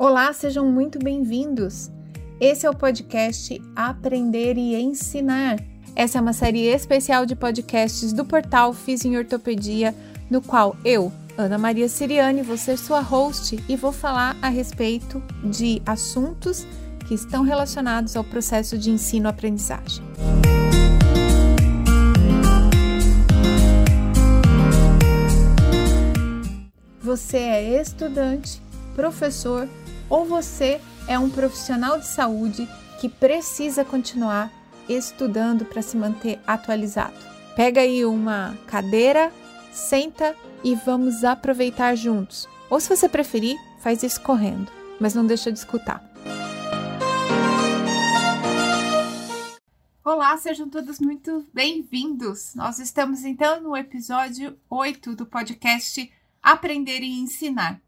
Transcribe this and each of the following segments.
Olá, sejam muito bem-vindos. Esse é o podcast Aprender e Ensinar. Essa é uma série especial de podcasts do portal Fiz em Ortopedia, no qual eu, Ana Maria Siriane, vou ser sua host e vou falar a respeito de assuntos que estão relacionados ao processo de ensino-aprendizagem. Você é estudante, professor ou você é um profissional de saúde que precisa continuar estudando para se manter atualizado. Pega aí uma cadeira, senta e vamos aproveitar juntos. Ou se você preferir, faz isso correndo, mas não deixa de escutar. Olá, sejam todos muito bem-vindos. Nós estamos então no episódio 8 do podcast Aprender e Ensinar.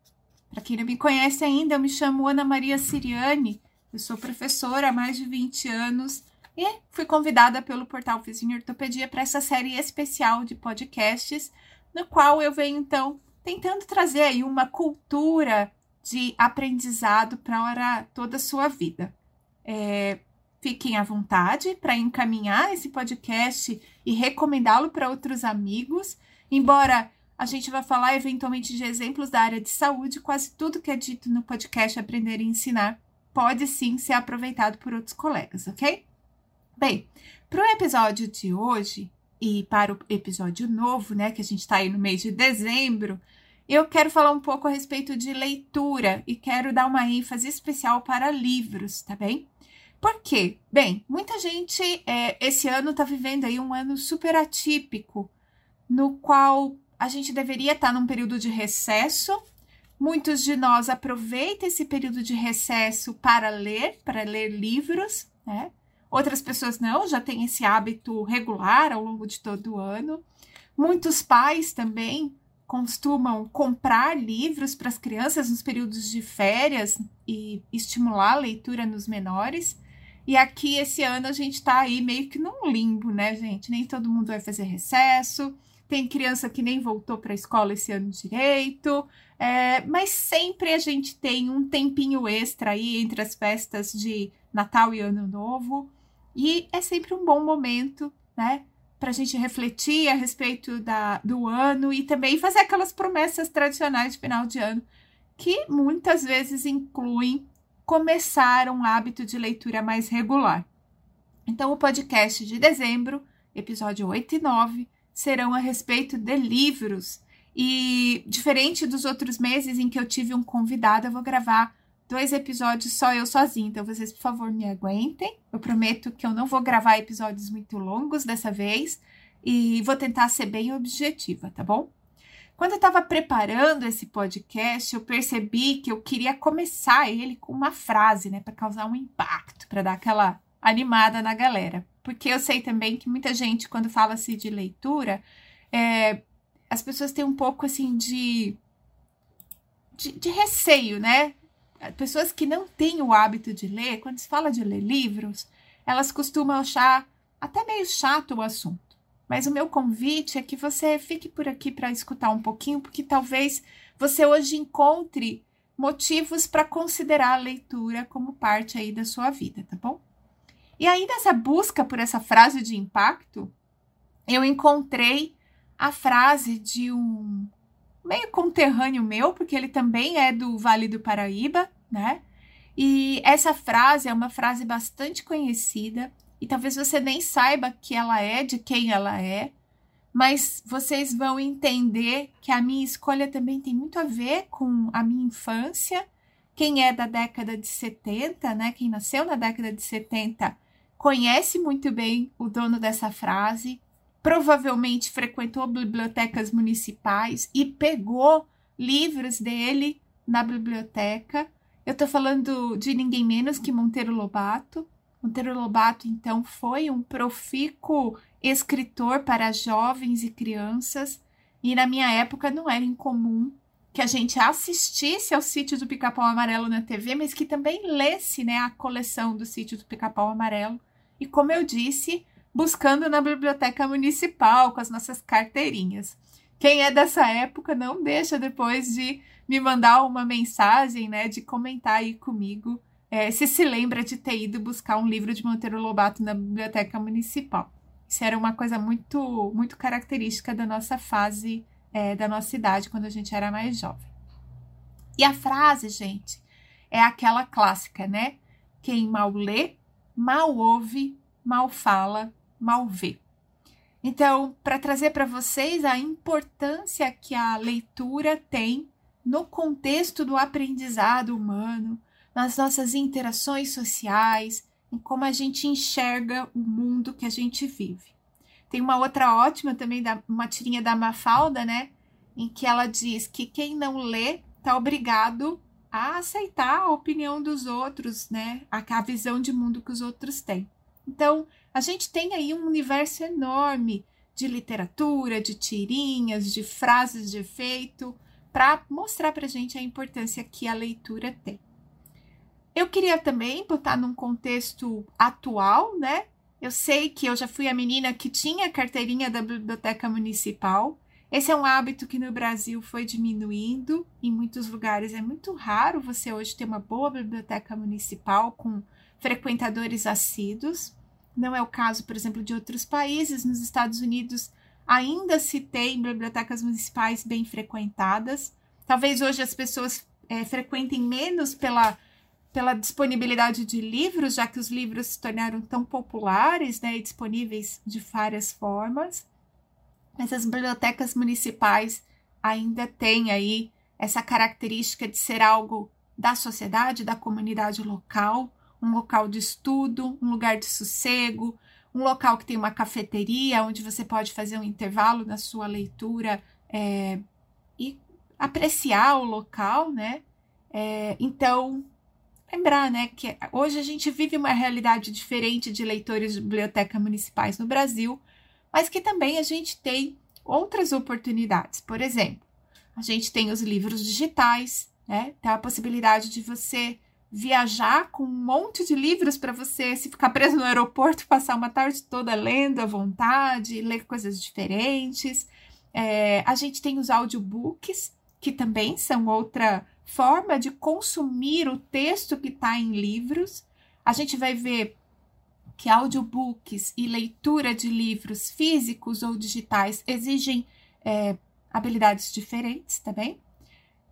Para quem não me conhece ainda, eu me chamo Ana Maria Siriane, eu sou professora há mais de 20 anos e fui convidada pelo portal Vizinho Ortopedia para essa série especial de podcasts, no qual eu venho então tentando trazer aí uma cultura de aprendizado para toda a sua vida. É, fiquem à vontade para encaminhar esse podcast e recomendá-lo para outros amigos, embora a gente vai falar eventualmente de exemplos da área de saúde. Quase tudo que é dito no podcast Aprender e Ensinar pode sim ser aproveitado por outros colegas, ok? Bem, para o episódio de hoje e para o episódio novo, né, que a gente está aí no mês de dezembro, eu quero falar um pouco a respeito de leitura e quero dar uma ênfase especial para livros, tá bem? Por quê? Bem, muita gente é, esse ano está vivendo aí um ano super atípico, no qual a gente deveria estar num período de recesso. Muitos de nós aproveitam esse período de recesso para ler, para ler livros, né? Outras pessoas não, já têm esse hábito regular ao longo de todo o ano. Muitos pais também costumam comprar livros para as crianças nos períodos de férias e estimular a leitura nos menores. E aqui esse ano a gente está aí meio que num limbo, né, gente? Nem todo mundo vai fazer recesso tem criança que nem voltou para a escola esse ano direito, é, mas sempre a gente tem um tempinho extra aí entre as festas de Natal e Ano Novo, e é sempre um bom momento, né? Para a gente refletir a respeito da, do ano e também fazer aquelas promessas tradicionais de final de ano, que muitas vezes incluem começar um hábito de leitura mais regular. Então, o podcast de dezembro, episódio 8 e 9, serão a respeito de livros. E diferente dos outros meses em que eu tive um convidado, eu vou gravar dois episódios só eu sozinha. Então, vocês, por favor, me aguentem. Eu prometo que eu não vou gravar episódios muito longos dessa vez e vou tentar ser bem objetiva, tá bom? Quando eu estava preparando esse podcast, eu percebi que eu queria começar ele com uma frase, né, para causar um impacto, para dar aquela animada na galera. Porque eu sei também que muita gente, quando fala-se de leitura, é, as pessoas têm um pouco assim de, de, de, receio, né? Pessoas que não têm o hábito de ler, quando se fala de ler livros, elas costumam achar até meio chato o assunto. Mas o meu convite é que você fique por aqui para escutar um pouquinho, porque talvez você hoje encontre motivos para considerar a leitura como parte aí da sua vida, tá bom? E aí, nessa busca por essa frase de impacto, eu encontrei a frase de um meio conterrâneo meu, porque ele também é do Vale do Paraíba, né? E essa frase é uma frase bastante conhecida, e talvez você nem saiba que ela é, de quem ela é, mas vocês vão entender que a minha escolha também tem muito a ver com a minha infância. Quem é da década de 70, né? Quem nasceu na década de 70 conhece muito bem o dono dessa frase, provavelmente frequentou bibliotecas municipais e pegou livros dele na biblioteca. Eu estou falando de ninguém menos que Monteiro Lobato. Monteiro Lobato, então, foi um profícuo escritor para jovens e crianças, e na minha época não era incomum que a gente assistisse ao sítio do Pica-Pau Amarelo na TV, mas que também lesse né, a coleção do sítio do Pica-Pau Amarelo e, como eu disse, buscando na biblioteca municipal com as nossas carteirinhas. quem é dessa época, não deixa depois de me mandar uma mensagem, né, de comentar aí comigo é, se se lembra de ter ido buscar um livro de Monteiro Lobato na biblioteca municipal. Isso era uma coisa muito, muito característica da nossa fase, é, da nossa idade, quando a gente era mais jovem. E a frase, gente, é aquela clássica, né? Quem mal lê, mal ouve, mal fala, mal vê. Então, para trazer para vocês a importância que a leitura tem no contexto do aprendizado humano, nas nossas interações sociais, em como a gente enxerga o mundo que a gente vive. Tem uma outra ótima também, da, uma tirinha da Mafalda, né? Em que ela diz que quem não lê está obrigado a aceitar a opinião dos outros, né? A, a visão de mundo que os outros têm. Então, a gente tem aí um universo enorme de literatura, de tirinhas, de frases de efeito, para mostrar para a gente a importância que a leitura tem. Eu queria também botar num contexto atual, né? Eu sei que eu já fui a menina que tinha carteirinha da biblioteca municipal. Esse é um hábito que no Brasil foi diminuindo. Em muitos lugares é muito raro você hoje ter uma boa biblioteca municipal com frequentadores assíduos. Não é o caso, por exemplo, de outros países. Nos Estados Unidos ainda se tem bibliotecas municipais bem frequentadas. Talvez hoje as pessoas é, frequentem menos pela, pela disponibilidade de livros, já que os livros se tornaram tão populares né, e disponíveis de várias formas. Mas as bibliotecas municipais ainda têm aí essa característica de ser algo da sociedade, da comunidade local, um local de estudo, um lugar de sossego, um local que tem uma cafeteria onde você pode fazer um intervalo na sua leitura é, e apreciar o local, né? É, então, lembrar, né, que hoje a gente vive uma realidade diferente de leitores de biblioteca municipais no Brasil, mas que também a gente tem outras oportunidades. Por exemplo, a gente tem os livros digitais, né? Tem a possibilidade de você viajar com um monte de livros para você se ficar preso no aeroporto, passar uma tarde toda lendo à vontade, ler coisas diferentes. É, a gente tem os audiobooks, que também são outra forma de consumir o texto que está em livros. A gente vai ver que audiobooks e leitura de livros físicos ou digitais exigem é, habilidades diferentes também.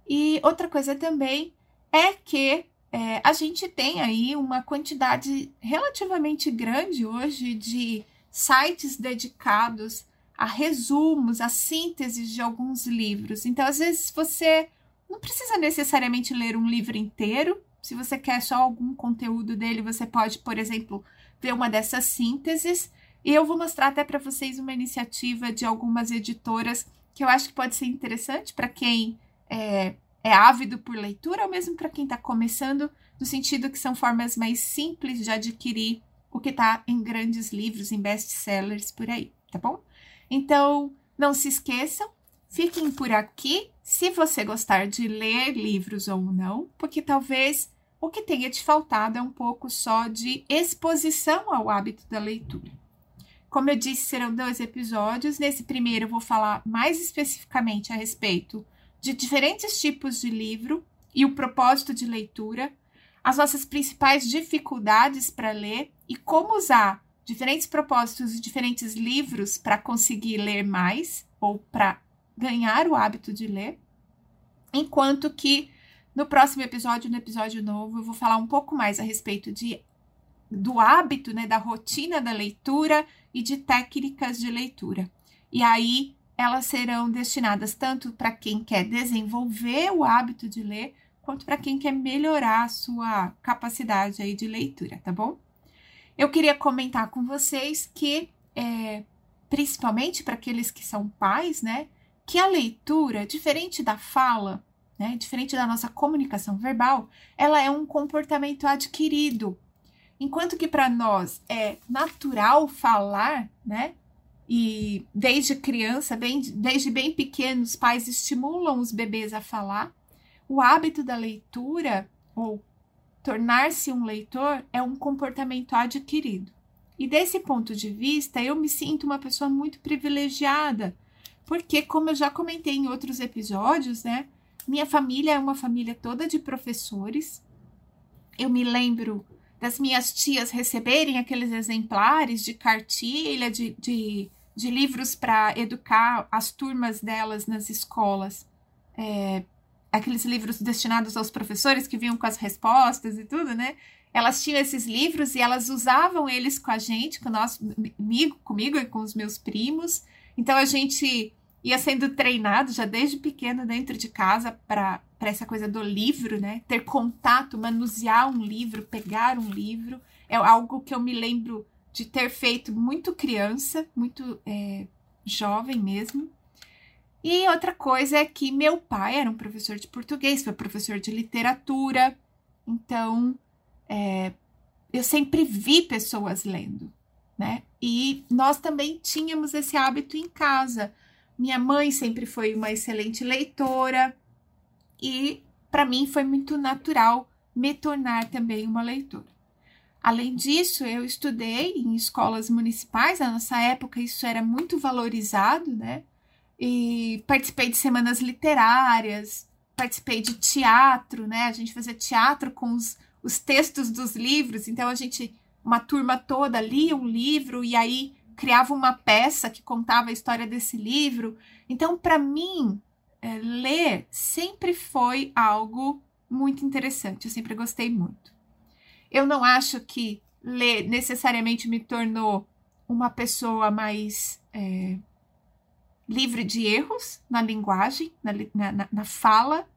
E outra coisa também é que é, a gente tem aí uma quantidade relativamente grande hoje de sites dedicados a resumos, a sínteses de alguns livros. Então, às vezes, você não precisa necessariamente ler um livro inteiro. Se você quer só algum conteúdo dele, você pode, por exemplo, ver uma dessas sínteses. E eu vou mostrar até para vocês uma iniciativa de algumas editoras que eu acho que pode ser interessante para quem é, é ávido por leitura ou mesmo para quem está começando, no sentido que são formas mais simples de adquirir o que está em grandes livros, em best-sellers por aí, tá bom? Então, não se esqueçam, fiquem por aqui se você gostar de ler livros ou não, porque talvez o que tenha te faltado é um pouco só de exposição ao hábito da leitura. Como eu disse, serão dois episódios. Nesse primeiro, eu vou falar mais especificamente a respeito de diferentes tipos de livro e o propósito de leitura, as nossas principais dificuldades para ler e como usar diferentes propósitos e diferentes livros para conseguir ler mais ou para ganhar o hábito de ler. Enquanto que no próximo episódio, no episódio novo, eu vou falar um pouco mais a respeito de do hábito, né, da rotina da leitura e de técnicas de leitura. E aí elas serão destinadas tanto para quem quer desenvolver o hábito de ler, quanto para quem quer melhorar a sua capacidade aí de leitura, tá bom? Eu queria comentar com vocês que, é, principalmente para aqueles que são pais, né, que a leitura, diferente da fala, né, diferente da nossa comunicação verbal, ela é um comportamento adquirido. Enquanto que para nós é natural falar, né, e desde criança, bem, desde bem pequeno, os pais estimulam os bebês a falar. O hábito da leitura, ou tornar-se um leitor, é um comportamento adquirido. E desse ponto de vista, eu me sinto uma pessoa muito privilegiada porque, como eu já comentei em outros episódios, né? Minha família é uma família toda de professores. Eu me lembro das minhas tias receberem aqueles exemplares de cartilha, de, de, de livros para educar as turmas delas nas escolas. É, aqueles livros destinados aos professores que vinham com as respostas e tudo, né? Elas tinham esses livros e elas usavam eles com a gente, com o nosso amigo, comigo e com os meus primos. Então a gente ia sendo treinado já desde pequeno dentro de casa para essa coisa do livro, né? Ter contato, manusear um livro, pegar um livro. É algo que eu me lembro de ter feito muito criança, muito é, jovem mesmo. E outra coisa é que meu pai era um professor de português, foi professor de literatura, então é, eu sempre vi pessoas lendo, né? E nós também tínhamos esse hábito em casa. Minha mãe sempre foi uma excelente leitora e para mim foi muito natural me tornar também uma leitora. Além disso, eu estudei em escolas municipais, na nossa época isso era muito valorizado, né? E participei de semanas literárias, participei de teatro, né? A gente fazia teatro com os, os textos dos livros, então a gente, uma turma toda lia um livro e aí criava uma peça que contava a história desse livro. Então, para mim, é, ler sempre foi algo muito interessante. Eu sempre gostei muito. Eu não acho que ler necessariamente me tornou uma pessoa mais é, livre de erros na linguagem, na, na, na fala,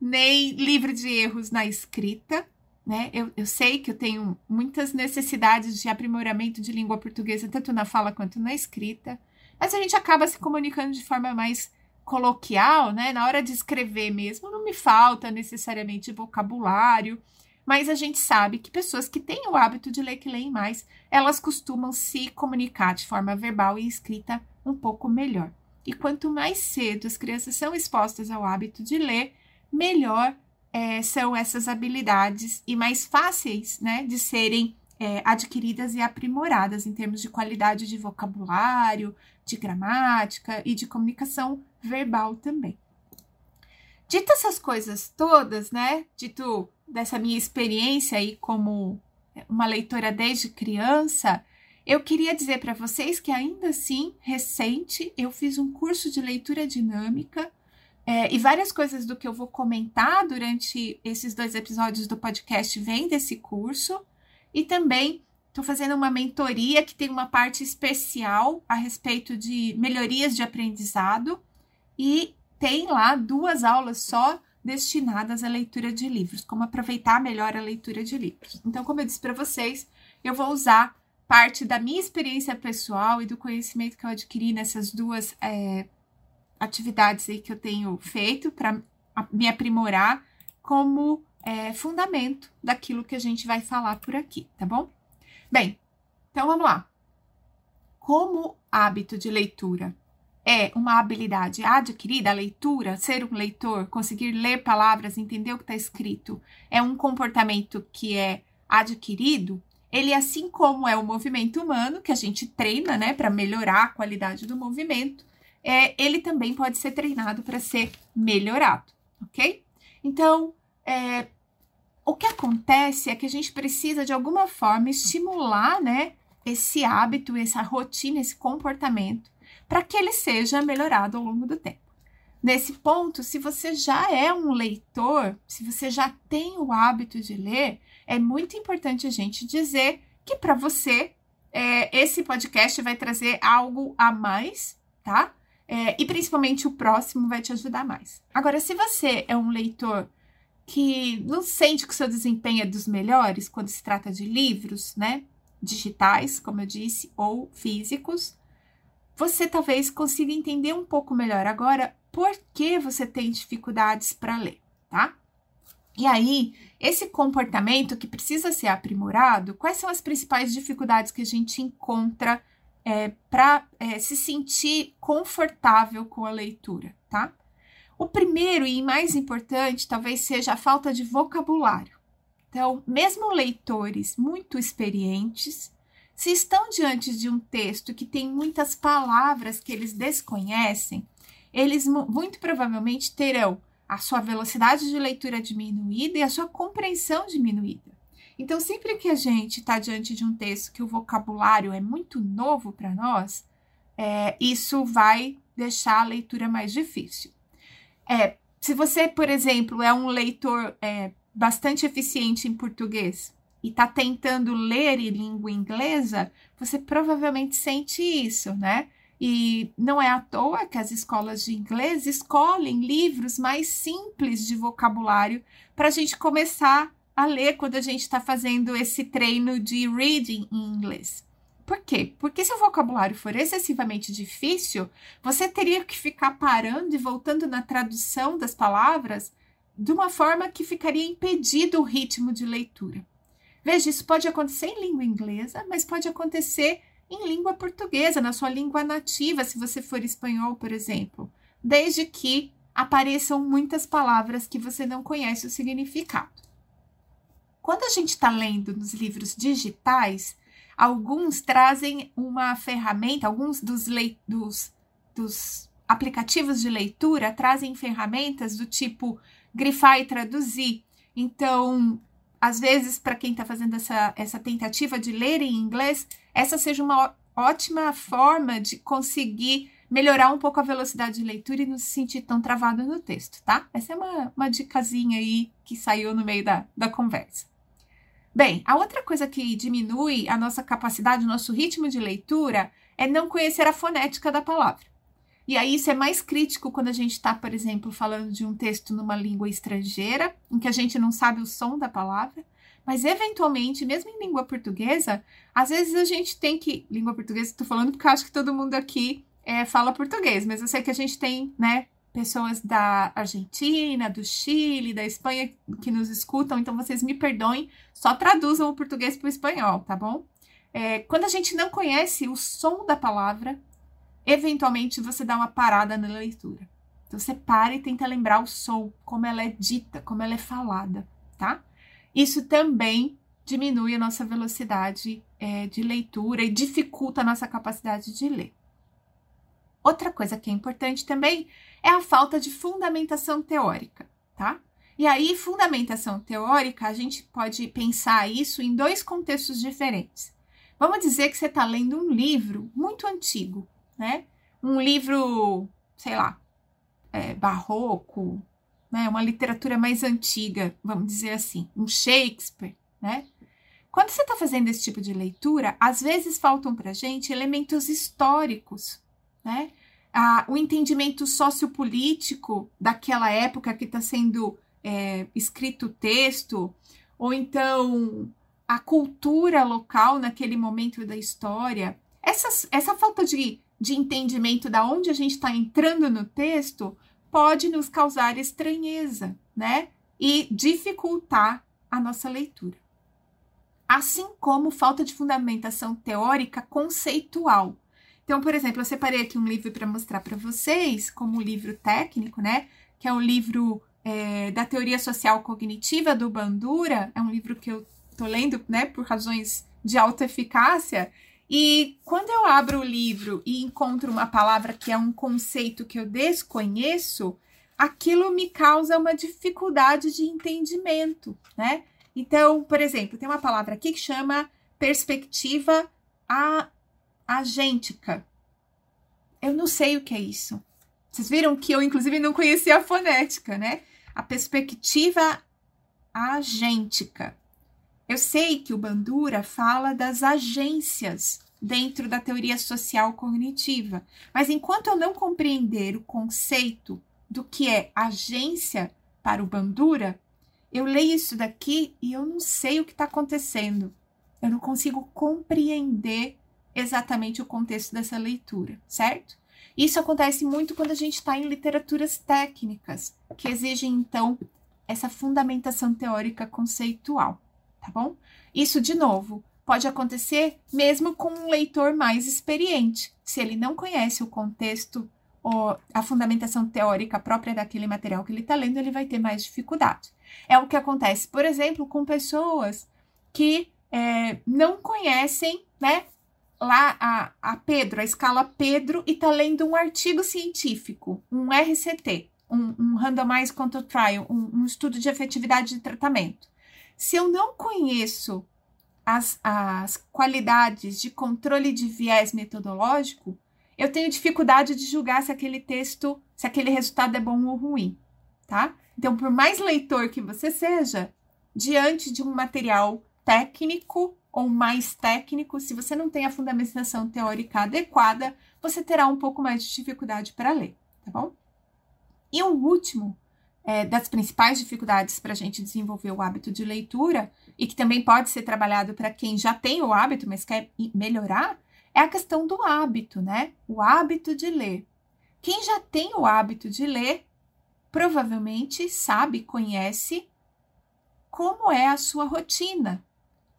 nem livre de erros na escrita né? Eu, eu sei que eu tenho muitas necessidades de aprimoramento de língua portuguesa, tanto na fala quanto na escrita, mas a gente acaba se comunicando de forma mais coloquial, né? Na hora de escrever mesmo, não me falta necessariamente vocabulário, mas a gente sabe que pessoas que têm o hábito de ler que leem mais, elas costumam se comunicar de forma verbal e escrita um pouco melhor. E quanto mais cedo as crianças são expostas ao hábito de ler, melhor é, são essas habilidades e mais fáceis né, de serem é, adquiridas e aprimoradas em termos de qualidade de vocabulário, de gramática e de comunicação verbal também. Dito essas coisas todas, né? Dito dessa minha experiência aí como uma leitora desde criança, eu queria dizer para vocês que ainda assim, recente, eu fiz um curso de leitura dinâmica é, e várias coisas do que eu vou comentar durante esses dois episódios do podcast vem desse curso. E também estou fazendo uma mentoria que tem uma parte especial a respeito de melhorias de aprendizado. E tem lá duas aulas só destinadas à leitura de livros, como aproveitar melhor a leitura de livros. Então, como eu disse para vocês, eu vou usar parte da minha experiência pessoal e do conhecimento que eu adquiri nessas duas é, atividades aí que eu tenho feito para me aprimorar como é, fundamento daquilo que a gente vai falar por aqui, tá bom? Bem, então vamos lá. Como hábito de leitura é uma habilidade adquirida, a leitura, ser um leitor, conseguir ler palavras, entender o que está escrito, é um comportamento que é adquirido, ele, assim como é o movimento humano, que a gente treina, né, para melhorar a qualidade do movimento, é, ele também pode ser treinado para ser melhorado, ok? Então, é, o que acontece é que a gente precisa de alguma forma estimular, né, esse hábito, essa rotina, esse comportamento, para que ele seja melhorado ao longo do tempo. Nesse ponto, se você já é um leitor, se você já tem o hábito de ler, é muito importante a gente dizer que para você é, esse podcast vai trazer algo a mais, tá? É, e principalmente o próximo vai te ajudar mais. Agora, se você é um leitor que não sente que o seu desempenho é dos melhores quando se trata de livros, né? Digitais, como eu disse, ou físicos, você talvez consiga entender um pouco melhor agora por que você tem dificuldades para ler, tá? E aí, esse comportamento que precisa ser aprimorado, quais são as principais dificuldades que a gente encontra é, para é, se sentir confortável com a leitura, tá? O primeiro e mais importante talvez seja a falta de vocabulário. Então, mesmo leitores muito experientes, se estão diante de um texto que tem muitas palavras que eles desconhecem, eles muito provavelmente terão a sua velocidade de leitura diminuída e a sua compreensão diminuída. Então, sempre que a gente está diante de um texto que o vocabulário é muito novo para nós, é, isso vai deixar a leitura mais difícil. É, se você, por exemplo, é um leitor é, bastante eficiente em português e está tentando ler em língua inglesa, você provavelmente sente isso, né? E não é à toa que as escolas de inglês escolhem livros mais simples de vocabulário para a gente começar a ler quando a gente está fazendo esse treino de reading em inglês. Por quê? Porque se o vocabulário for excessivamente difícil, você teria que ficar parando e voltando na tradução das palavras de uma forma que ficaria impedido o ritmo de leitura. Veja, isso pode acontecer em língua inglesa, mas pode acontecer em língua portuguesa, na sua língua nativa, se você for espanhol, por exemplo, desde que apareçam muitas palavras que você não conhece o significado. Quando a gente está lendo nos livros digitais, alguns trazem uma ferramenta, alguns dos, dos, dos aplicativos de leitura trazem ferramentas do tipo grifar e traduzir. Então, às vezes, para quem está fazendo essa, essa tentativa de ler em inglês, essa seja uma ótima forma de conseguir melhorar um pouco a velocidade de leitura e não se sentir tão travado no texto, tá? Essa é uma, uma dicasinha aí que saiu no meio da, da conversa. Bem, a outra coisa que diminui a nossa capacidade, o nosso ritmo de leitura, é não conhecer a fonética da palavra. E aí isso é mais crítico quando a gente está, por exemplo, falando de um texto numa língua estrangeira, em que a gente não sabe o som da palavra, mas eventualmente, mesmo em língua portuguesa, às vezes a gente tem que. Língua portuguesa, estou falando porque eu acho que todo mundo aqui é, fala português, mas eu sei que a gente tem, né, pessoas da Argentina, do Chile, da Espanha que nos escutam, então vocês me perdoem, só traduzam o português para o espanhol, tá bom? É, quando a gente não conhece o som da palavra, eventualmente você dá uma parada na leitura. Então você para e tenta lembrar o som, como ela é dita, como ela é falada, tá? Isso também diminui a nossa velocidade é, de leitura e dificulta a nossa capacidade de ler. Outra coisa que é importante também é a falta de fundamentação teórica, tá? E aí, fundamentação teórica, a gente pode pensar isso em dois contextos diferentes. Vamos dizer que você está lendo um livro muito antigo, né? Um livro, sei lá, é, barroco, né? Uma literatura mais antiga, vamos dizer assim, um Shakespeare, né? Quando você está fazendo esse tipo de leitura, às vezes faltam para gente elementos históricos, né? Ah, o entendimento sociopolítico daquela época que está sendo é, escrito o texto, ou então a cultura local naquele momento da história. Essa, essa falta de de entendimento da onde a gente está entrando no texto pode nos causar estranheza, né? E dificultar a nossa leitura. Assim como falta de fundamentação teórica conceitual. Então, por exemplo, eu separei aqui um livro para mostrar para vocês, como um livro técnico, né? Que é um livro é, da teoria social cognitiva do Bandura. É um livro que eu estou lendo, né, por razões de autoeficácia. E quando eu abro o livro e encontro uma palavra que é um conceito que eu desconheço, aquilo me causa uma dificuldade de entendimento, né? Então, por exemplo, tem uma palavra aqui que chama perspectiva a, agêntica. Eu não sei o que é isso. Vocês viram que eu, inclusive, não conhecia a fonética, né? A perspectiva agêntica. Eu sei que o Bandura fala das agências dentro da teoria social cognitiva, mas enquanto eu não compreender o conceito do que é agência para o Bandura, eu leio isso daqui e eu não sei o que está acontecendo. Eu não consigo compreender exatamente o contexto dessa leitura, certo? Isso acontece muito quando a gente está em literaturas técnicas, que exigem, então, essa fundamentação teórica conceitual tá bom? Isso, de novo, pode acontecer mesmo com um leitor mais experiente. Se ele não conhece o contexto ou a fundamentação teórica própria daquele material que ele está lendo, ele vai ter mais dificuldade. É o que acontece, por exemplo, com pessoas que é, não conhecem, né, lá a, a Pedro, a escala Pedro, e está lendo um artigo científico, um RCT, um, um Randomized Control Trial, um, um estudo de efetividade de tratamento. Se eu não conheço as, as qualidades de controle de viés metodológico, eu tenho dificuldade de julgar se aquele texto, se aquele resultado é bom ou ruim, tá? Então, por mais leitor que você seja, diante de um material técnico ou mais técnico, se você não tem a fundamentação teórica adequada, você terá um pouco mais de dificuldade para ler, tá bom? E o último é, das principais dificuldades para a gente desenvolver o hábito de leitura, e que também pode ser trabalhado para quem já tem o hábito, mas quer melhorar, é a questão do hábito, né? O hábito de ler. Quem já tem o hábito de ler, provavelmente sabe, conhece como é a sua rotina,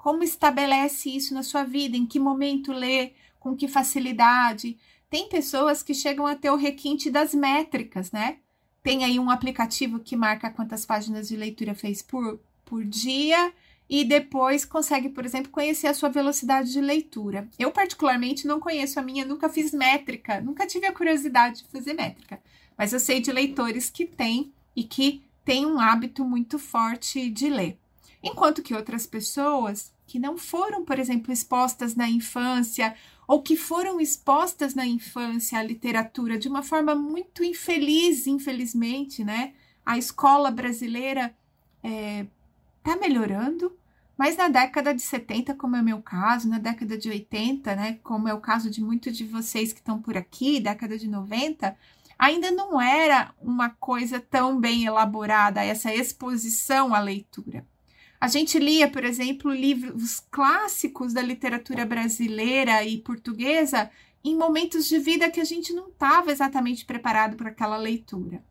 como estabelece isso na sua vida, em que momento lê, com que facilidade. Tem pessoas que chegam a ter o requinte das métricas, né? Tem aí um aplicativo que marca quantas páginas de leitura fez por, por dia e depois consegue, por exemplo, conhecer a sua velocidade de leitura. Eu, particularmente, não conheço a minha, nunca fiz métrica, nunca tive a curiosidade de fazer métrica, mas eu sei de leitores que têm e que têm um hábito muito forte de ler. Enquanto que outras pessoas que não foram, por exemplo, expostas na infância ou que foram expostas na infância à literatura de uma forma muito infeliz, infelizmente, né? A escola brasileira está é, tá melhorando, mas na década de 70, como é o meu caso, na década de 80, né, como é o caso de muitos de vocês que estão por aqui, década de 90, ainda não era uma coisa tão bem elaborada essa exposição à leitura. A gente lia, por exemplo, livros clássicos da literatura brasileira e portuguesa em momentos de vida que a gente não estava exatamente preparado para aquela leitura.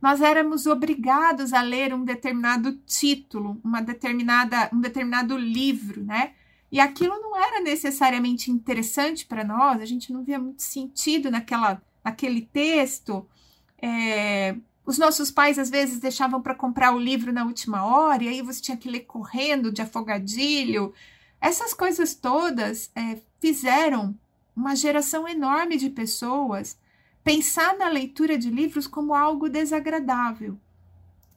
Nós éramos obrigados a ler um determinado título, uma determinada, um determinado livro, né? E aquilo não era necessariamente interessante para nós, a gente não via muito sentido naquela, naquele texto. É, os nossos pais às vezes deixavam para comprar o livro na última hora e aí você tinha que ler correndo de afogadilho. Essas coisas todas é, fizeram uma geração enorme de pessoas pensar na leitura de livros como algo desagradável.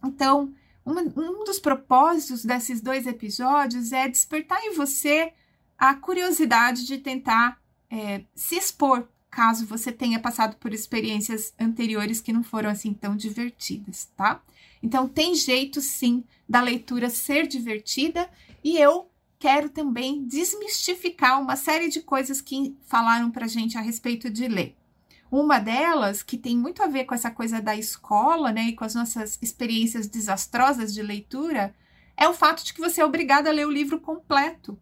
Então, uma, um dos propósitos desses dois episódios é despertar em você a curiosidade de tentar é, se expor caso você tenha passado por experiências anteriores que não foram assim tão divertidas, tá? Então, tem jeito sim da leitura ser divertida e eu quero também desmistificar uma série de coisas que falaram pra gente a respeito de ler. Uma delas, que tem muito a ver com essa coisa da escola, né, e com as nossas experiências desastrosas de leitura, é o fato de que você é obrigado a ler o livro completo,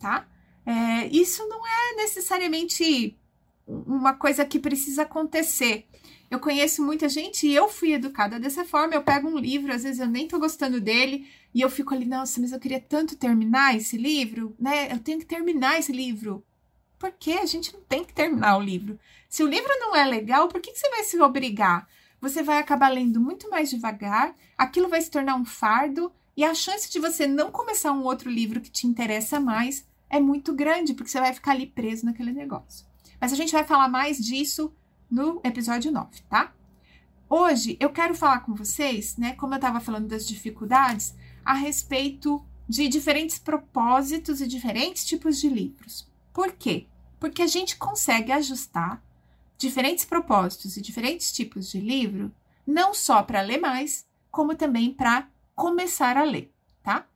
tá? É, isso não é necessariamente uma coisa que precisa acontecer. Eu conheço muita gente e eu fui educada dessa forma. Eu pego um livro, às vezes eu nem tô gostando dele, e eu fico ali, nossa, mas eu queria tanto terminar esse livro, né? Eu tenho que terminar esse livro. Por que a gente não tem que terminar o livro? Se o livro não é legal, por que, que você vai se obrigar? Você vai acabar lendo muito mais devagar, aquilo vai se tornar um fardo, e a chance de você não começar um outro livro que te interessa mais é muito grande, porque você vai ficar ali preso naquele negócio. Mas a gente vai falar mais disso no episódio 9, tá? Hoje eu quero falar com vocês, né, como eu estava falando das dificuldades, a respeito de diferentes propósitos e diferentes tipos de livros. Por quê? Porque a gente consegue ajustar diferentes propósitos e diferentes tipos de livro, não só para ler mais, como também para começar a ler, tá?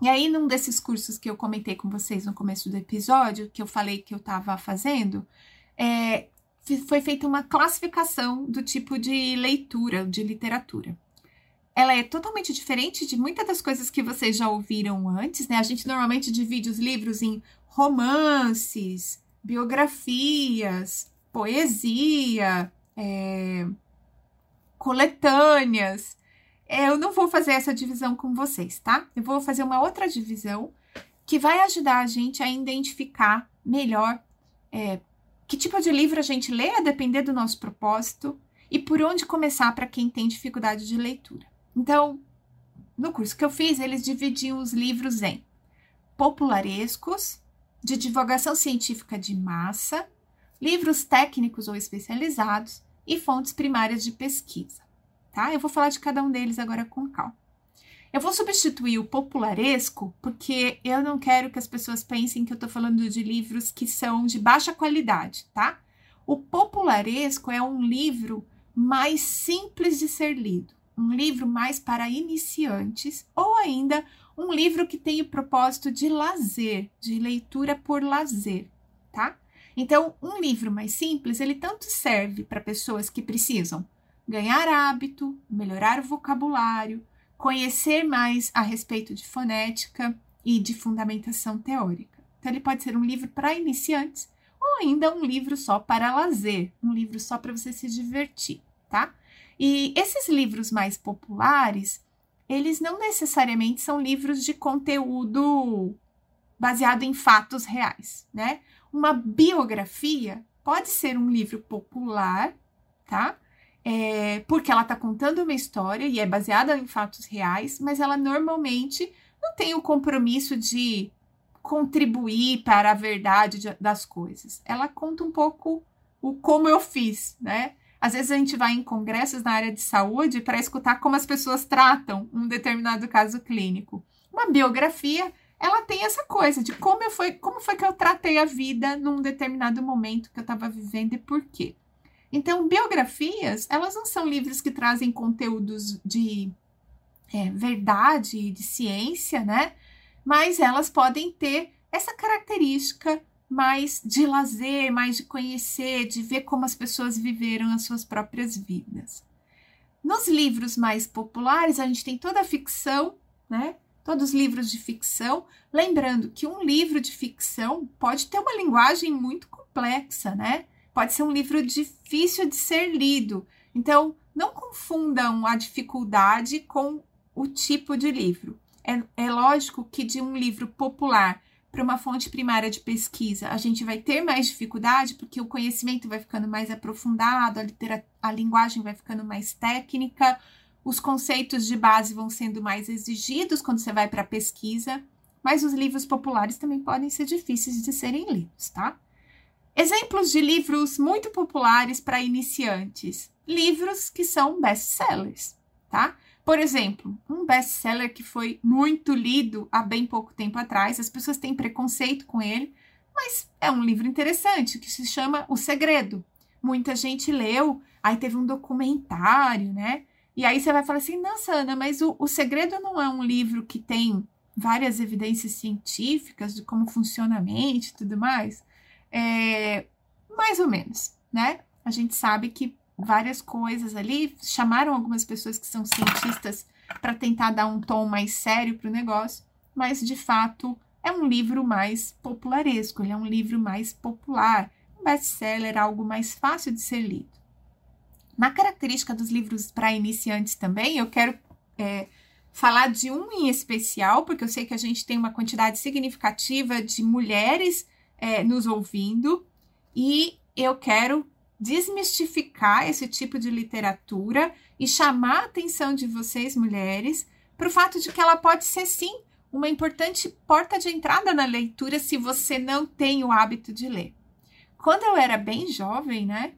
E aí, num desses cursos que eu comentei com vocês no começo do episódio, que eu falei que eu estava fazendo, é, foi feita uma classificação do tipo de leitura, de literatura. Ela é totalmente diferente de muitas das coisas que vocês já ouviram antes, né? A gente normalmente divide os livros em romances, biografias, poesia, é, coletâneas. É, eu não vou fazer essa divisão com vocês, tá? Eu vou fazer uma outra divisão que vai ajudar a gente a identificar melhor é, que tipo de livro a gente lê a depender do nosso propósito e por onde começar para quem tem dificuldade de leitura. Então, no curso que eu fiz, eles dividiam os livros em popularescos, de divulgação científica de massa, livros técnicos ou especializados e fontes primárias de pesquisa. Tá? Eu vou falar de cada um deles agora com calma. Eu vou substituir o popularesco porque eu não quero que as pessoas pensem que eu estou falando de livros que são de baixa qualidade, tá? O popularesco é um livro mais simples de ser lido, um livro mais para iniciantes ou ainda um livro que tem o propósito de lazer, de leitura por lazer, tá? Então, um livro mais simples, ele tanto serve para pessoas que precisam ganhar hábito, melhorar o vocabulário, conhecer mais a respeito de fonética e de fundamentação teórica. Então, ele pode ser um livro para iniciantes ou ainda um livro só para lazer, um livro só para você se divertir, tá? E esses livros mais populares, eles não necessariamente são livros de conteúdo baseado em fatos reais, né? Uma biografia pode ser um livro popular, tá? É, porque ela está contando uma história e é baseada em fatos reais, mas ela normalmente não tem o compromisso de contribuir para a verdade de, das coisas. Ela conta um pouco o como eu fiz, né? Às vezes a gente vai em congressos na área de saúde para escutar como as pessoas tratam um determinado caso clínico. Uma biografia, ela tem essa coisa de como, eu foi, como foi que eu tratei a vida num determinado momento que eu estava vivendo e por quê. Então, biografias, elas não são livros que trazem conteúdos de é, verdade, de ciência, né? Mas elas podem ter essa característica mais de lazer, mais de conhecer, de ver como as pessoas viveram as suas próprias vidas. Nos livros mais populares, a gente tem toda a ficção, né? Todos os livros de ficção. Lembrando que um livro de ficção pode ter uma linguagem muito complexa, né? Pode ser um livro difícil de ser lido. Então, não confundam a dificuldade com o tipo de livro. É, é lógico que de um livro popular para uma fonte primária de pesquisa, a gente vai ter mais dificuldade, porque o conhecimento vai ficando mais aprofundado, a, a linguagem vai ficando mais técnica, os conceitos de base vão sendo mais exigidos quando você vai para a pesquisa, mas os livros populares também podem ser difíceis de serem lidos, tá? Exemplos de livros muito populares para iniciantes. Livros que são best-sellers, tá? Por exemplo, um best-seller que foi muito lido há bem pouco tempo atrás, as pessoas têm preconceito com ele, mas é um livro interessante que se chama O Segredo. Muita gente leu, aí teve um documentário, né? E aí você vai falar assim: nossa, Ana, mas o, o Segredo não é um livro que tem várias evidências científicas de como funciona a mente e tudo mais? É, mais ou menos, né? A gente sabe que várias coisas ali chamaram algumas pessoas que são cientistas para tentar dar um tom mais sério para o negócio, mas de fato é um livro mais popularesco, ele é um livro mais popular, um best-seller, algo mais fácil de ser lido. Na característica dos livros para iniciantes também, eu quero é, falar de um em especial, porque eu sei que a gente tem uma quantidade significativa de mulheres é, nos ouvindo e eu quero desmistificar esse tipo de literatura e chamar a atenção de vocês, mulheres, para o fato de que ela pode ser, sim, uma importante porta de entrada na leitura se você não tem o hábito de ler. Quando eu era bem jovem, né?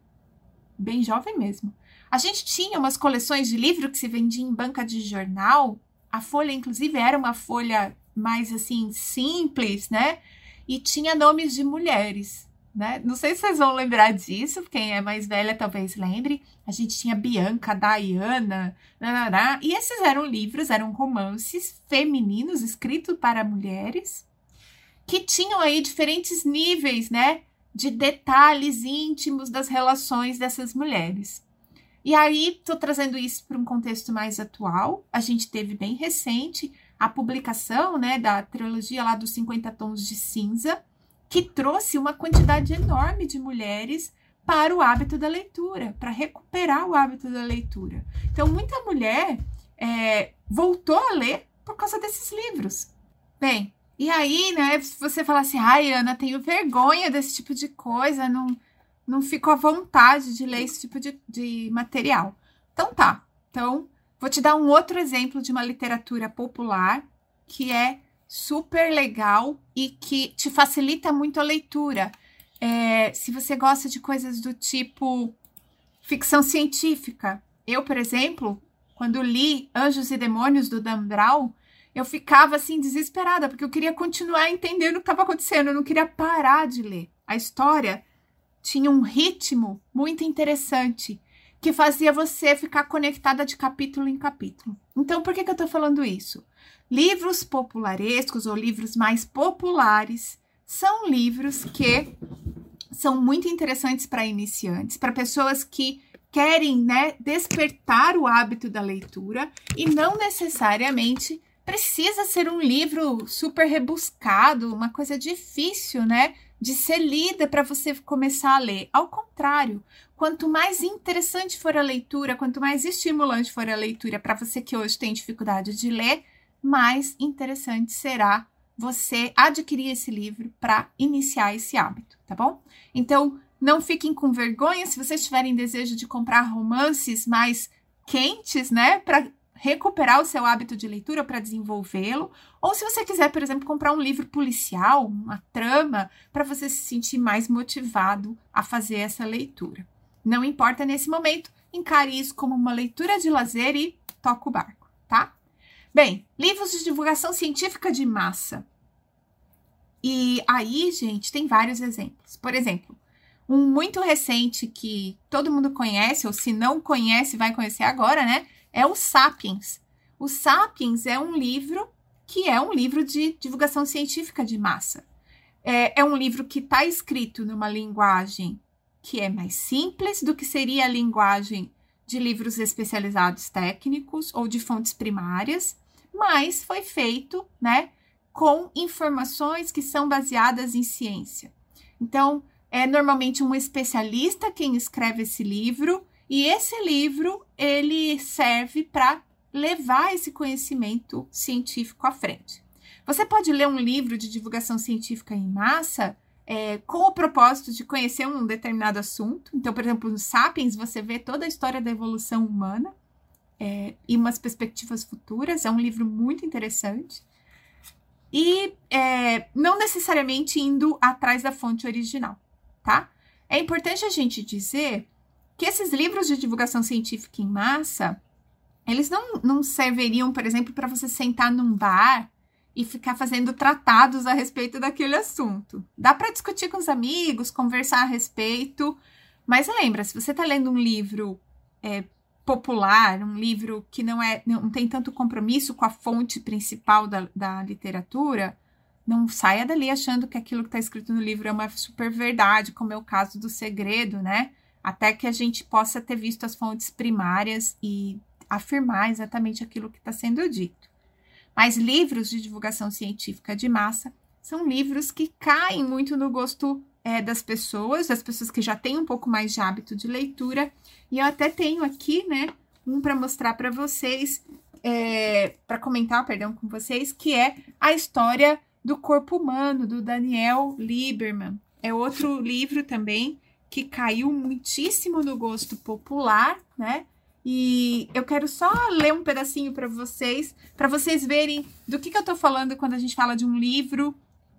Bem jovem mesmo. A gente tinha umas coleções de livro que se vendia em banca de jornal. A folha, inclusive, era uma folha mais assim simples, né? E tinha nomes de mulheres. Né? Não sei se vocês vão lembrar disso, quem é mais velha talvez lembre. A gente tinha Bianca, Diana, nanará, e esses eram livros, eram romances femininos escritos para mulheres, que tinham aí diferentes níveis, né, de detalhes íntimos das relações dessas mulheres. E aí, estou trazendo isso para um contexto mais atual. A gente teve bem recente a publicação né, da trilogia lá dos 50 Tons de Cinza, que trouxe uma quantidade enorme de mulheres para o hábito da leitura, para recuperar o hábito da leitura. Então, muita mulher é, voltou a ler por causa desses livros. Bem, e aí, né, se você falar assim, ai, Ana, tenho vergonha desse tipo de coisa, não, não fico à vontade de ler esse tipo de, de material. Então tá. Então, Vou te dar um outro exemplo de uma literatura popular que é super legal e que te facilita muito a leitura. É, se você gosta de coisas do tipo ficção científica, eu, por exemplo, quando li Anjos e Demônios do Dan Brown, eu ficava assim desesperada, porque eu queria continuar entendendo o que estava acontecendo, eu não queria parar de ler. A história tinha um ritmo muito interessante que fazia você ficar conectada de capítulo em capítulo. Então, por que, que eu estou falando isso? Livros popularescos ou livros mais populares são livros que são muito interessantes para iniciantes, para pessoas que querem né, despertar o hábito da leitura e não necessariamente precisa ser um livro super rebuscado, uma coisa difícil, né? De ser lida para você começar a ler. Ao contrário, quanto mais interessante for a leitura, quanto mais estimulante for a leitura para você que hoje tem dificuldade de ler, mais interessante será você adquirir esse livro para iniciar esse hábito, tá bom? Então, não fiquem com vergonha se vocês tiverem desejo de comprar romances mais quentes, né, para recuperar o seu hábito de leitura para desenvolvê-lo, ou se você quiser, por exemplo, comprar um livro policial, uma trama, para você se sentir mais motivado a fazer essa leitura. Não importa nesse momento, encare isso como uma leitura de lazer e toca o barco, tá? Bem, livros de divulgação científica de massa. E aí, gente, tem vários exemplos. Por exemplo, um muito recente que todo mundo conhece, ou se não conhece, vai conhecer agora, né? é o Sapiens. O Sapiens é um livro que é um livro de divulgação científica de massa. É, é um livro que está escrito numa linguagem que é mais simples do que seria a linguagem de livros especializados técnicos ou de fontes primárias, mas foi feito, né, com informações que são baseadas em ciência. Então, é normalmente um especialista quem escreve esse livro e esse livro ele serve para levar esse conhecimento científico à frente. Você pode ler um livro de divulgação científica em massa é, com o propósito de conhecer um determinado assunto. Então, por exemplo, no Sapiens, você vê toda a história da evolução humana é, e umas perspectivas futuras. É um livro muito interessante. E é, não necessariamente indo atrás da fonte original, tá? É importante a gente dizer que esses livros de divulgação científica em massa, eles não, não serviriam, por exemplo, para você sentar num bar e ficar fazendo tratados a respeito daquele assunto. Dá para discutir com os amigos, conversar a respeito, mas lembra, se você está lendo um livro é, popular, um livro que não é não tem tanto compromisso com a fonte principal da, da literatura, não saia dali achando que aquilo que está escrito no livro é uma super verdade, como é o caso do segredo, né? até que a gente possa ter visto as fontes primárias e afirmar exatamente aquilo que está sendo dito. Mas livros de divulgação científica de massa são livros que caem muito no gosto é, das pessoas, das pessoas que já têm um pouco mais de hábito de leitura. E eu até tenho aqui, né, um para mostrar para vocês, é, para comentar, perdão, com vocês, que é a história do corpo humano, do Daniel Lieberman. É outro livro também que caiu muitíssimo no gosto popular, né? E eu quero só ler um pedacinho para vocês, para vocês verem do que, que eu estou falando quando a gente fala de um livro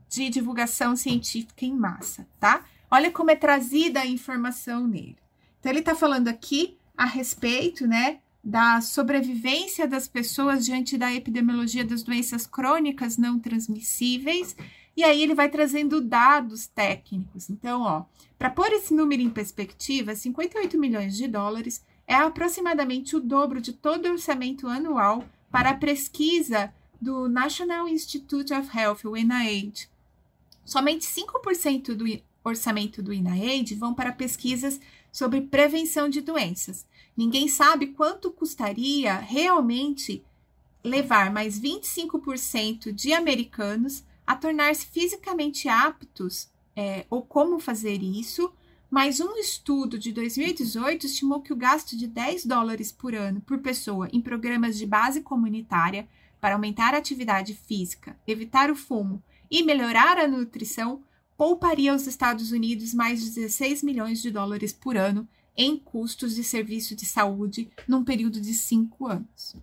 de divulgação científica em massa, tá? Olha como é trazida a informação nele. Então, ele está falando aqui a respeito, né, da sobrevivência das pessoas diante da epidemiologia das doenças crônicas não transmissíveis e aí ele vai trazendo dados técnicos. Então, ó, para pôr esse número em perspectiva, 58 milhões de dólares é aproximadamente o dobro de todo o orçamento anual para a pesquisa do National Institute of Health, o NIH. Somente 5% do orçamento do NIH vão para pesquisas sobre prevenção de doenças. Ninguém sabe quanto custaria realmente levar mais 25% de americanos a tornar-se fisicamente aptos é, ou como fazer isso, mas um estudo de 2018 estimou que o gasto de 10 dólares por ano por pessoa em programas de base comunitária para aumentar a atividade física, evitar o fumo e melhorar a nutrição pouparia aos Estados Unidos mais de 16 milhões de dólares por ano em custos de serviço de saúde num período de cinco anos.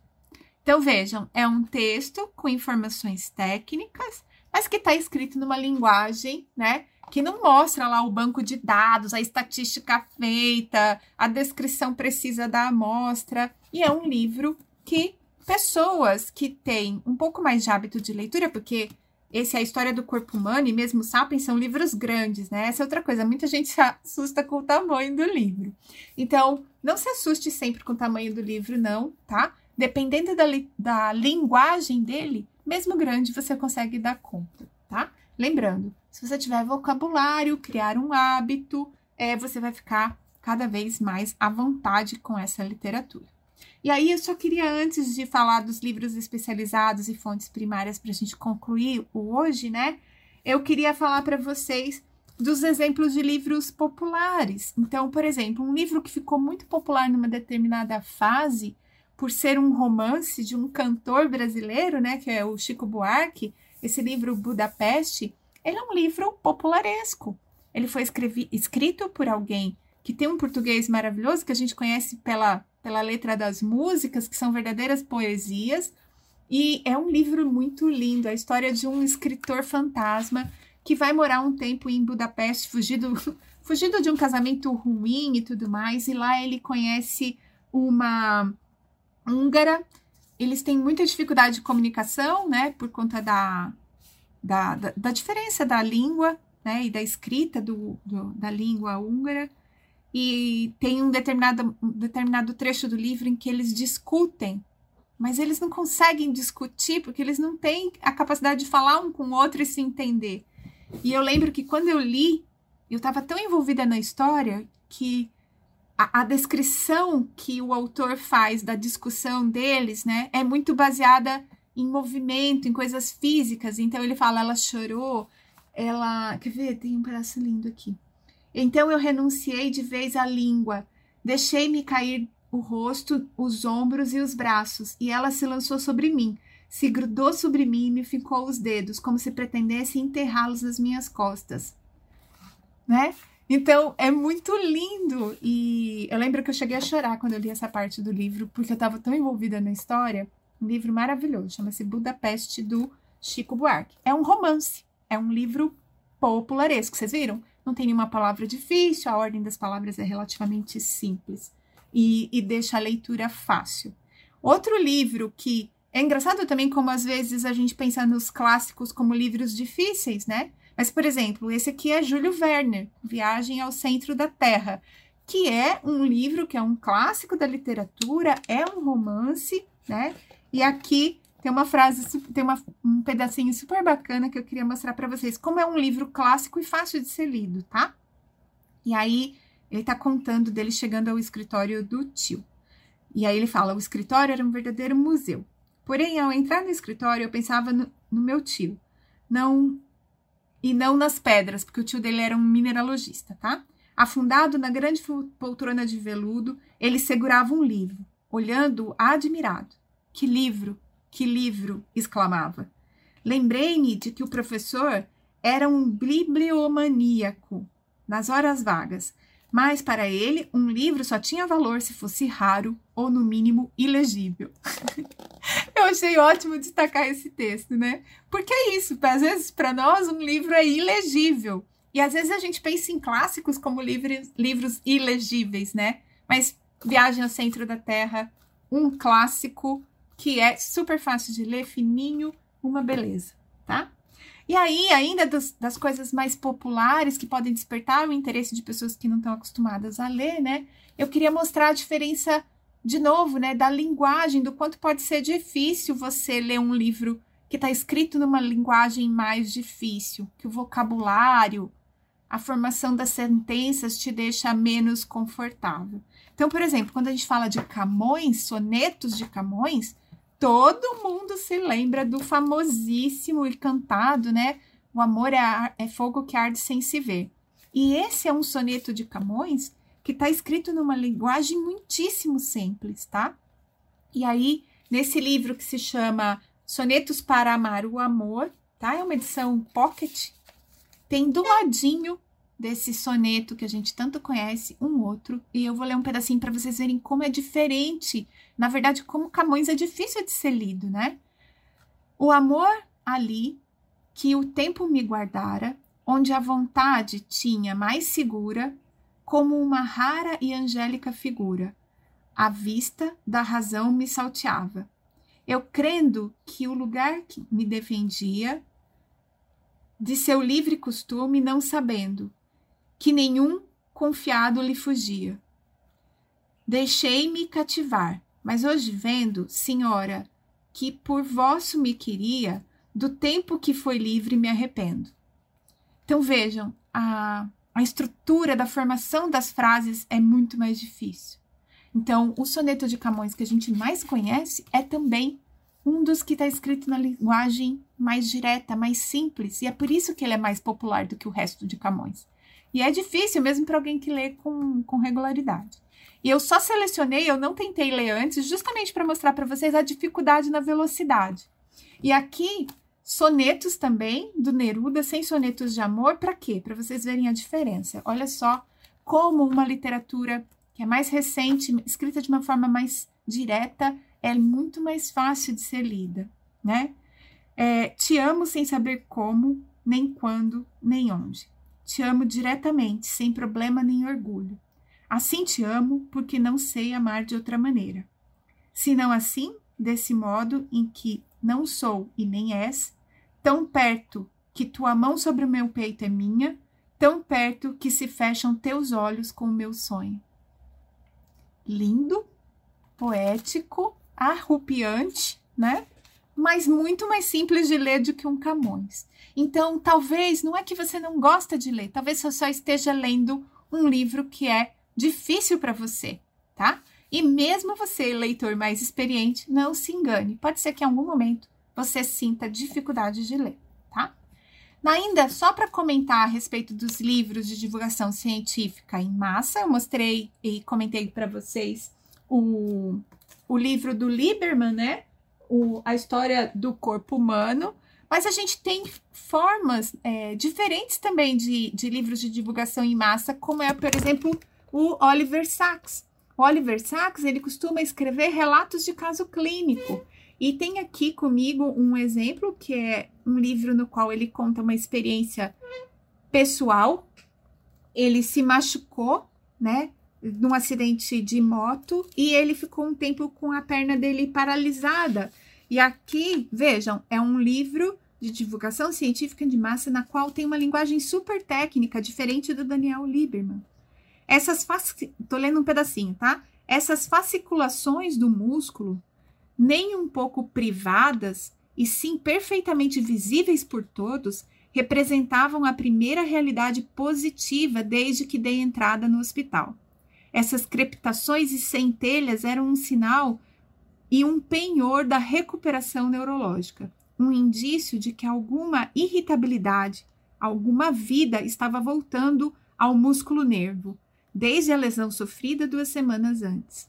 Então, vejam, é um texto com informações técnicas, mas que está escrito numa linguagem, né? Que não mostra lá o banco de dados, a estatística feita, a descrição precisa da amostra. E é um livro que pessoas que têm um pouco mais de hábito de leitura, porque esse é a história do corpo humano e mesmo Sapiens são livros grandes, né? Essa é outra coisa. Muita gente se assusta com o tamanho do livro. Então, não se assuste sempre com o tamanho do livro, não, tá? Dependendo da, da linguagem dele, mesmo grande, você consegue dar conta, tá? Lembrando, se você tiver vocabulário, criar um hábito, é, você vai ficar cada vez mais à vontade com essa literatura. E aí, eu só queria, antes de falar dos livros especializados e fontes primárias, para a gente concluir o hoje, né? Eu queria falar para vocês dos exemplos de livros populares. Então, por exemplo, um livro que ficou muito popular numa determinada fase, por ser um romance de um cantor brasileiro, né, que é o Chico Buarque, esse livro Budapeste, ele é um livro popularesco. Ele foi escrito por alguém que tem um português maravilhoso, que a gente conhece pela pela letra das músicas, que são verdadeiras poesias. E é um livro muito lindo, a história de um escritor fantasma que vai morar um tempo em Budapeste, fugido, fugido de um casamento ruim e tudo mais, e lá ele conhece uma húngara. Eles têm muita dificuldade de comunicação, né, por conta da, da, da, da diferença da língua, né, e da escrita do, do, da língua húngara e tem um determinado, um determinado trecho do livro em que eles discutem, mas eles não conseguem discutir porque eles não têm a capacidade de falar um com o outro e se entender. E eu lembro que quando eu li, eu estava tão envolvida na história que a, a, descrição que o autor faz da discussão deles, né, é muito baseada em movimento, em coisas físicas. Então ele fala, ela chorou, ela. Quer ver? Tem um pedaço lindo aqui. Então eu renunciei de vez à língua, deixei-me cair o rosto, os ombros e os braços, e ela se lançou sobre mim, se grudou sobre mim e me ficou os dedos, como se pretendesse enterrá-los nas minhas costas. Né? Então é muito lindo e eu lembro que eu cheguei a chorar quando eu li essa parte do livro, porque eu estava tão envolvida na história. Um livro maravilhoso, chama-se Budapeste do Chico Buarque. É um romance, é um livro popularesco, vocês viram? não tem nenhuma palavra difícil, a ordem das palavras é relativamente simples e, e deixa a leitura fácil. Outro livro que é engraçado também como às vezes a gente pensa nos clássicos como livros difíceis, né? Mas, por exemplo, esse aqui é Júlio Werner, Viagem ao Centro da Terra, que é um livro que é um clássico da literatura, é um romance, né? E aqui tem uma frase, tem uma, um pedacinho super bacana que eu queria mostrar para vocês. Como é um livro clássico e fácil de ser lido, tá? E aí, ele tá contando dele chegando ao escritório do tio. E aí ele fala: o escritório era um verdadeiro museu. Porém, ao entrar no escritório, eu pensava no, no meu tio. Não. E não nas pedras, porque o tio dele era um mineralogista, tá? Afundado na grande poltrona de veludo, ele segurava um livro, olhando admirado. Que livro! Que livro! exclamava. Lembrei-me de que o professor era um bibliomaníaco nas horas vagas, mas para ele um livro só tinha valor se fosse raro ou, no mínimo, ilegível. Eu achei ótimo destacar esse texto, né? Porque é isso, às vezes para nós um livro é ilegível. E às vezes a gente pensa em clássicos como livros, livros ilegíveis, né? Mas Viagem ao Centro da Terra, um clássico que é super fácil de ler, fininho, uma beleza, tá? E aí, ainda das, das coisas mais populares que podem despertar o interesse de pessoas que não estão acostumadas a ler, né? Eu queria mostrar a diferença, de novo, né, da linguagem, do quanto pode ser difícil você ler um livro que está escrito numa linguagem mais difícil, que o vocabulário, a formação das sentenças te deixa menos confortável. Então, por exemplo, quando a gente fala de Camões, sonetos de Camões, todo mundo se lembra do famosíssimo e cantado, né? O amor é, é fogo que arde sem se ver. E esse é um soneto de Camões que está escrito numa linguagem muitíssimo simples, tá? E aí, nesse livro que se chama Sonetos para Amar o Amor, tá? É uma edição pocket. Tem do ladinho desse soneto que a gente tanto conhece, um outro, e eu vou ler um pedacinho para vocês verem como é diferente. Na verdade, como Camões é difícil de ser lido, né? O amor ali que o tempo me guardara, onde a vontade tinha mais segura, como uma rara e angélica figura, a vista da razão me salteava. Eu crendo que o lugar que me defendia de seu livre costume, não sabendo que nenhum confiado lhe fugia. Deixei-me cativar, mas hoje vendo, senhora, que por vosso me queria, do tempo que foi livre me arrependo. Então vejam, a, a estrutura da formação das frases é muito mais difícil. Então, o soneto de Camões que a gente mais conhece é também um dos que está escrito na linguagem mais direta, mais simples, e é por isso que ele é mais popular do que o resto de Camões. E é difícil mesmo para alguém que lê com, com regularidade. E eu só selecionei, eu não tentei ler antes, justamente para mostrar para vocês a dificuldade na velocidade. E aqui, sonetos também, do Neruda, sem sonetos de amor, para quê? Para vocês verem a diferença. Olha só como uma literatura que é mais recente, escrita de uma forma mais direta, é muito mais fácil de ser lida, né? É, te amo sem saber como, nem quando, nem onde. Te amo diretamente, sem problema nem orgulho. Assim te amo, porque não sei amar de outra maneira. Se não assim, desse modo em que não sou e nem és, tão perto que tua mão sobre o meu peito é minha, tão perto que se fecham teus olhos com o meu sonho. Lindo, poético, arrupiante, né? Mas muito mais simples de ler do que um Camões. Então, talvez, não é que você não gosta de ler, talvez você só esteja lendo um livro que é difícil para você, tá? E mesmo você, leitor mais experiente, não se engane. Pode ser que em algum momento você sinta dificuldade de ler, tá? Ainda, só para comentar a respeito dos livros de divulgação científica em massa, eu mostrei e comentei para vocês o, o livro do Lieberman, né? O, a história do corpo humano, mas a gente tem formas é, diferentes também de, de livros de divulgação em massa, como é, por exemplo, o Oliver Sacks. O Oliver Sacks, ele costuma escrever relatos de caso clínico. E tem aqui comigo um exemplo, que é um livro no qual ele conta uma experiência pessoal. Ele se machucou, né, num acidente de moto e ele ficou um tempo com a perna dele paralisada. E aqui, vejam, é um livro de divulgação científica de massa na qual tem uma linguagem super técnica, diferente do Daniel Lieberman. Essas tô lendo um pedacinho, tá? Essas fasciculações do músculo, nem um pouco privadas, e sim perfeitamente visíveis por todos, representavam a primeira realidade positiva desde que dei entrada no hospital. Essas crepitações e centelhas eram um sinal e um penhor da recuperação neurológica, um indício de que alguma irritabilidade, alguma vida estava voltando ao músculo nervo, desde a lesão sofrida duas semanas antes.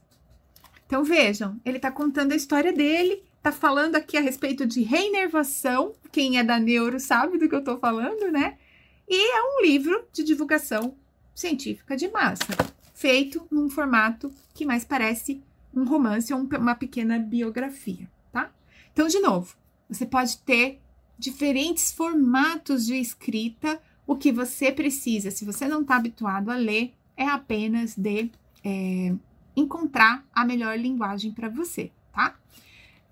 Então vejam, ele está contando a história dele, está falando aqui a respeito de reinervação. Quem é da neuro sabe do que eu estou falando, né? E é um livro de divulgação científica de massa, feito num formato que mais parece um romance ou uma pequena biografia, tá? Então, de novo, você pode ter diferentes formatos de escrita. O que você precisa, se você não está habituado a ler, é apenas de é, encontrar a melhor linguagem para você, tá?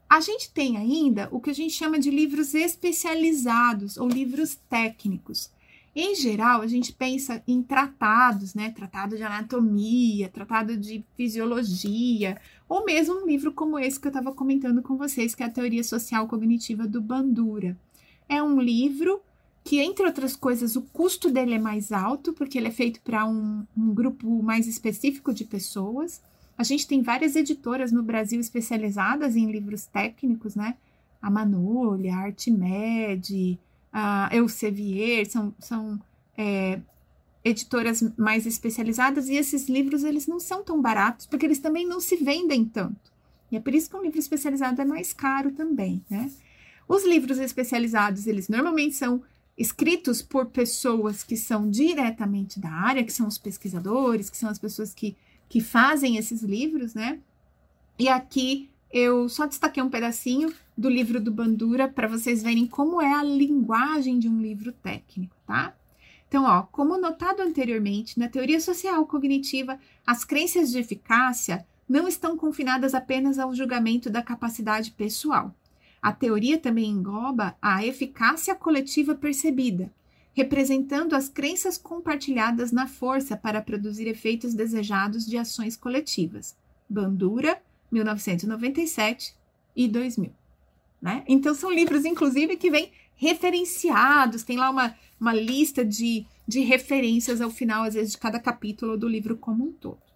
A gente tem ainda o que a gente chama de livros especializados ou livros técnicos. Em geral, a gente pensa em tratados, né? Tratado de anatomia, tratado de fisiologia, ou mesmo um livro como esse que eu estava comentando com vocês, que é a Teoria Social Cognitiva do Bandura. É um livro que, entre outras coisas, o custo dele é mais alto, porque ele é feito para um, um grupo mais específico de pessoas. A gente tem várias editoras no Brasil especializadas em livros técnicos, né? A Manolha, a Artimed, a Elsevier, são, são é, editoras mais especializadas e esses livros eles não são tão baratos porque eles também não se vendem tanto. E é por isso que um livro especializado é mais caro também, né? Os livros especializados, eles normalmente são escritos por pessoas que são diretamente da área, que são os pesquisadores, que são as pessoas que, que fazem esses livros, né? E aqui eu só destaquei um pedacinho do livro do Bandura para vocês verem como é a linguagem de um livro técnico, tá? Então, ó, como notado anteriormente, na teoria social cognitiva, as crenças de eficácia não estão confinadas apenas ao julgamento da capacidade pessoal. A teoria também engloba a eficácia coletiva percebida, representando as crenças compartilhadas na força para produzir efeitos desejados de ações coletivas. Bandura, 1997 e 2000. Né? Então, são livros, inclusive, que vêm referenciados, tem lá uma, uma lista de, de referências ao final, às vezes, de cada capítulo do livro como um todo.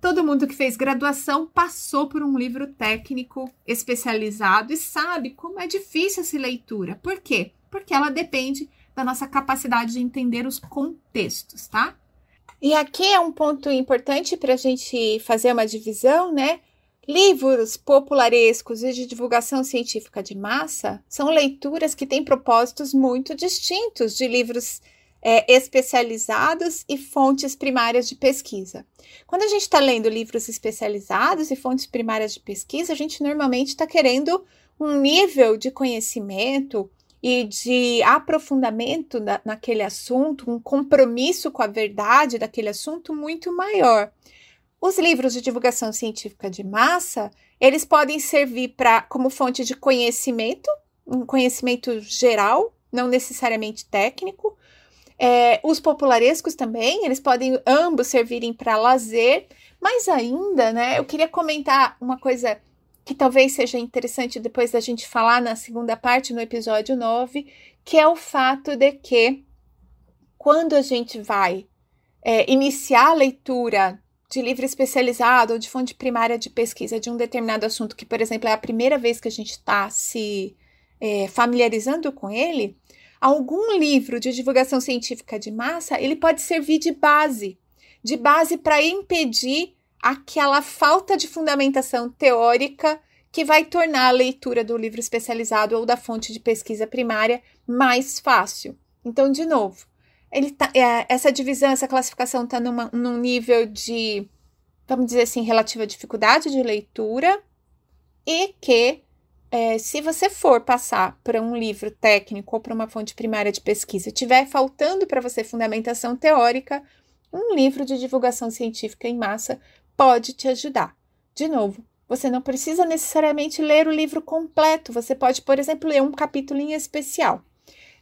Todo mundo que fez graduação passou por um livro técnico especializado e sabe como é difícil essa leitura. Por quê? Porque ela depende da nossa capacidade de entender os contextos, tá? E aqui é um ponto importante para a gente fazer uma divisão, né? Livros popularescos e de divulgação científica de massa são leituras que têm propósitos muito distintos de livros é, especializados e fontes primárias de pesquisa. Quando a gente está lendo livros especializados e fontes primárias de pesquisa, a gente normalmente está querendo um nível de conhecimento e de aprofundamento na, naquele assunto, um compromisso com a verdade daquele assunto muito maior. Os livros de divulgação científica de massa, eles podem servir para como fonte de conhecimento, um conhecimento geral, não necessariamente técnico. É, os popularescos também, eles podem ambos servirem para lazer, mas ainda, né, eu queria comentar uma coisa que talvez seja interessante depois da gente falar na segunda parte, no episódio 9, que é o fato de que quando a gente vai é, iniciar a leitura de livro especializado ou de fonte primária de pesquisa de um determinado assunto, que, por exemplo, é a primeira vez que a gente está se é, familiarizando com ele, algum livro de divulgação científica de massa, ele pode servir de base, de base para impedir aquela falta de fundamentação teórica que vai tornar a leitura do livro especializado ou da fonte de pesquisa primária mais fácil. Então, de novo, tá, é, essa divisão, essa classificação está num nível de, vamos dizer assim, relativa dificuldade de leitura e que é, se você for passar para um livro técnico ou para uma fonte primária de pesquisa, tiver faltando para você fundamentação teórica, um livro de divulgação científica em massa pode te ajudar. De novo, você não precisa necessariamente ler o livro completo, você pode, por exemplo, ler um capítulo em especial.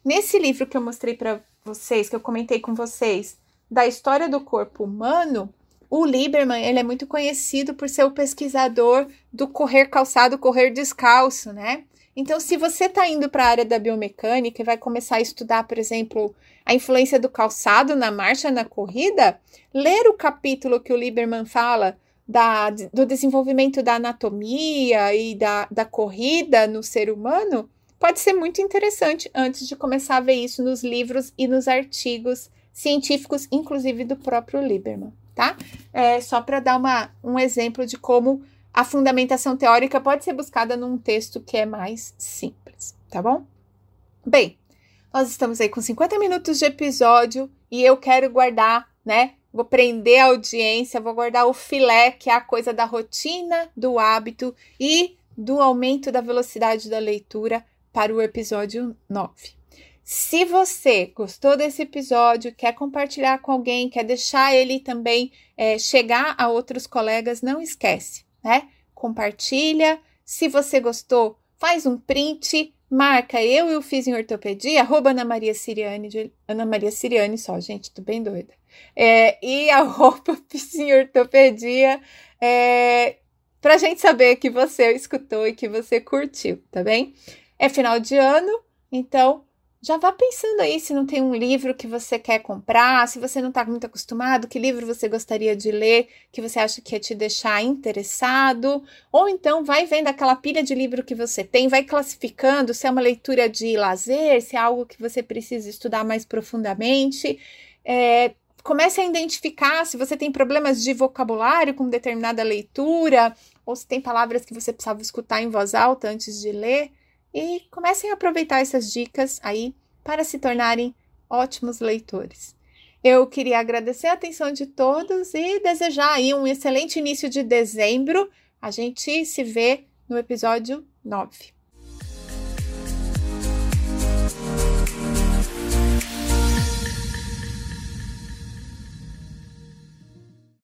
Nesse livro que eu mostrei para vocês, que eu comentei com vocês, da história do corpo humano, o Lieberman ele é muito conhecido por ser o pesquisador do correr calçado, correr descalço, né? Então, se você está indo para a área da biomecânica e vai começar a estudar, por exemplo, a influência do calçado na marcha, na corrida, ler o capítulo que o Lieberman fala da, do desenvolvimento da anatomia e da, da corrida no ser humano pode ser muito interessante antes de começar a ver isso nos livros e nos artigos científicos, inclusive do próprio Lieberman, tá? É só para dar uma, um exemplo de como a fundamentação teórica pode ser buscada num texto que é mais simples, tá bom? Bem, nós estamos aí com 50 minutos de episódio e eu quero guardar, né? Vou prender a audiência, vou guardar o filé, que é a coisa da rotina, do hábito e do aumento da velocidade da leitura para o episódio 9. Se você gostou desse episódio, quer compartilhar com alguém, quer deixar ele também é, chegar a outros colegas, não esquece, né? Compartilha. Se você gostou, faz um print, marca eu e o Fiz em Ortopedia, arroba Ana Maria Siriane, de, Ana Maria Siriane só, gente, tô bem doida. É, e arroba Fiz em Ortopedia, é, pra gente saber que você escutou e que você curtiu, tá bem? É final de ano, então já vá pensando aí se não tem um livro que você quer comprar, se você não está muito acostumado, que livro você gostaria de ler, que você acha que ia te deixar interessado, ou então vai vendo aquela pilha de livro que você tem, vai classificando se é uma leitura de lazer, se é algo que você precisa estudar mais profundamente. É, comece a identificar se você tem problemas de vocabulário com determinada leitura, ou se tem palavras que você precisava escutar em voz alta antes de ler. E comecem a aproveitar essas dicas aí para se tornarem ótimos leitores. Eu queria agradecer a atenção de todos e desejar aí um excelente início de dezembro. A gente se vê no episódio 9.